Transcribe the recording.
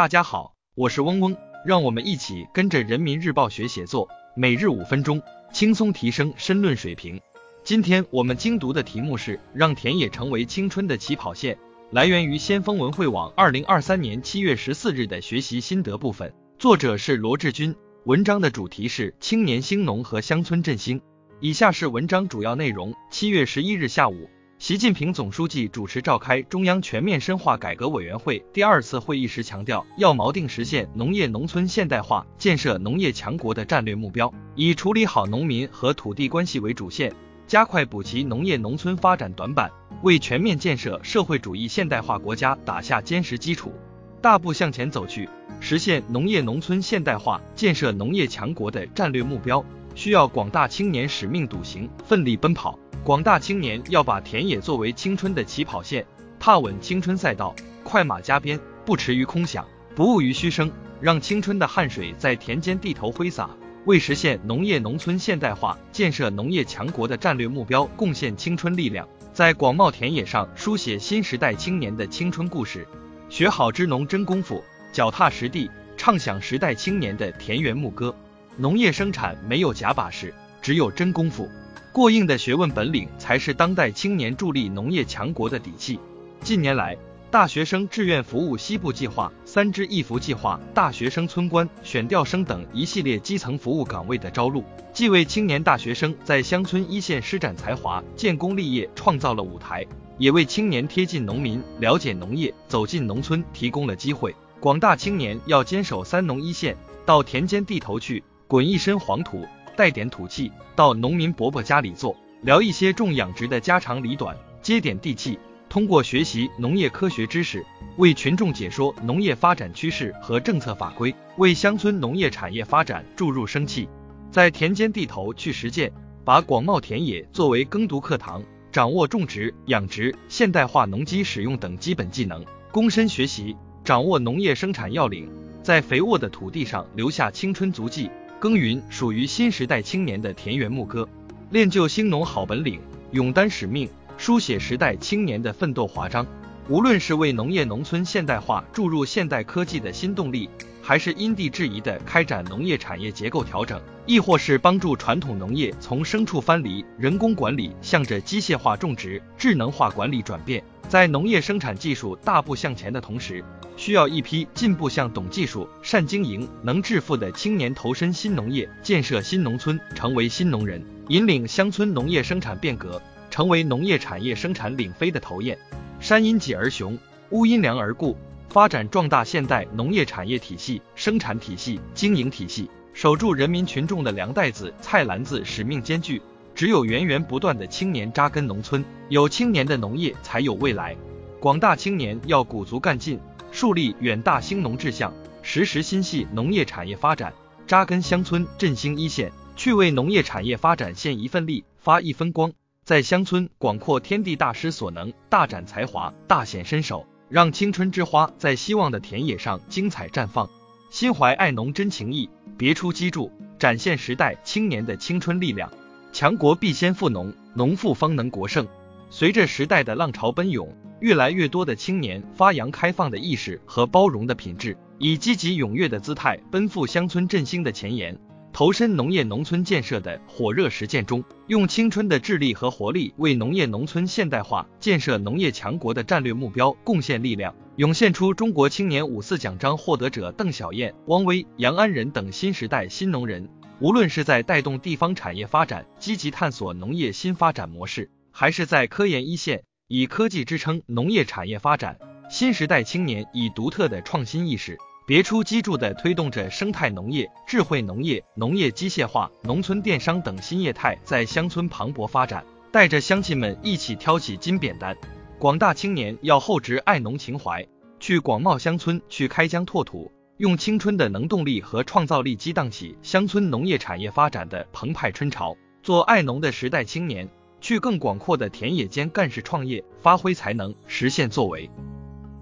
大家好，我是嗡嗡，让我们一起跟着人民日报学写作，每日五分钟，轻松提升申论水平。今天我们精读的题目是让田野成为青春的起跑线，来源于先锋文汇网二零二三年七月十四日的学习心得部分，作者是罗志军。文章的主题是青年兴农和乡村振兴。以下是文章主要内容。七月十一日下午。习近平总书记主持召开中央全面深化改革委员会第二次会议时强调，要锚定实现农业农村现代化、建设农业强国的战略目标，以处理好农民和土地关系为主线，加快补齐农业农村发展短板，为全面建设社会主义现代化国家打下坚实基础，大步向前走去，实现农业农村现代化、建设农业强国的战略目标，需要广大青年使命笃行，奋力奔跑。广大青年要把田野作为青春的起跑线，踏稳青春赛道，快马加鞭，不驰于空想，不骛于虚声，让青春的汗水在田间地头挥洒，为实现农业农村现代化、建设农业强国的战略目标贡献青春力量，在广袤田野上书写新时代青年的青春故事，学好支农真功夫，脚踏实地，唱响时代青年的田园牧歌。农业生产没有假把式，只有真功夫。过硬的学问本领才是当代青年助力农业强国的底气。近年来，大学生志愿服务西部计划、三支一扶计划、大学生村官选调生等一系列基层服务岗位的招录，既为青年大学生在乡村一线施展才华、建功立业创造了舞台，也为青年贴近农民、了解农业、走进农村提供了机会。广大青年要坚守三农一线，到田间地头去，滚一身黄土。带点土气，到农民伯伯家里坐，聊一些种养殖的家长里短，接点地气。通过学习农业科学知识，为群众解说农业发展趋势和政策法规，为乡村农业产业发展注入生气。在田间地头去实践，把广袤田野作为耕读课堂，掌握种植、养殖、现代化农机使用等基本技能，躬身学习，掌握农业生产要领，在肥沃的土地上留下青春足迹。耕耘属于新时代青年的田园牧歌，练就兴农好本领，勇担使命，书写时代青年的奋斗华章。无论是为农业农村现代化注入现代科技的新动力，还是因地制宜地开展农业产业结构调整，亦或是帮助传统农业从牲畜翻篱、人工管理向着机械化种植、智能化管理转变，在农业生产技术大步向前的同时。需要一批进步向、懂技术、善经营、能致富的青年投身新农业，建设新农村，成为新农人，引领乡村农业生产变革，成为农业产业生产领飞的头雁。山因己而雄，屋因梁而固，发展壮大现代农业产业体系、生产体系、经营体系，守住人民群众的粮袋子、菜篮子，使命艰巨。只有源源不断的青年扎根农村，有青年的农业才有未来。广大青年要鼓足干劲。树立远大兴农志向，时时心系农业产业发展，扎根乡村，振兴一线，去为农业产业发展献一份力，发一分光，在乡村广阔天地，大施所能，大展才华，大显身手，让青春之花在希望的田野上精彩绽放。心怀爱农真情意，别出机杼，展现时代青年的青春力量。强国必先富农，农富方能国盛。随着时代的浪潮奔涌。越来越多的青年发扬开放的意识和包容的品质，以积极踊跃的姿态奔赴乡村振兴的前沿，投身农业农村建设的火热实践中，用青春的智力和活力为农业农村现代化、建设农业强国的战略目标贡献力量，涌现出中国青年五四奖章获得者邓小燕、汪威、杨安仁等新时代新农人。无论是在带动地方产业发展、积极探索农业新发展模式，还是在科研一线。以科技支撑农业产业发展，新时代青年以独特的创新意识，别出机杼地推动着生态农业、智慧农业、农业机械化、农村电商等新业态在乡村蓬勃发展，带着乡亲们一起挑起金扁担。广大青年要厚植爱农情怀，去广袤乡村，去开疆拓土，用青春的能动力和创造力激荡起乡村农业产业发展的澎湃春潮，做爱农的时代青年。去更广阔的田野间干事创业，发挥才能，实现作为。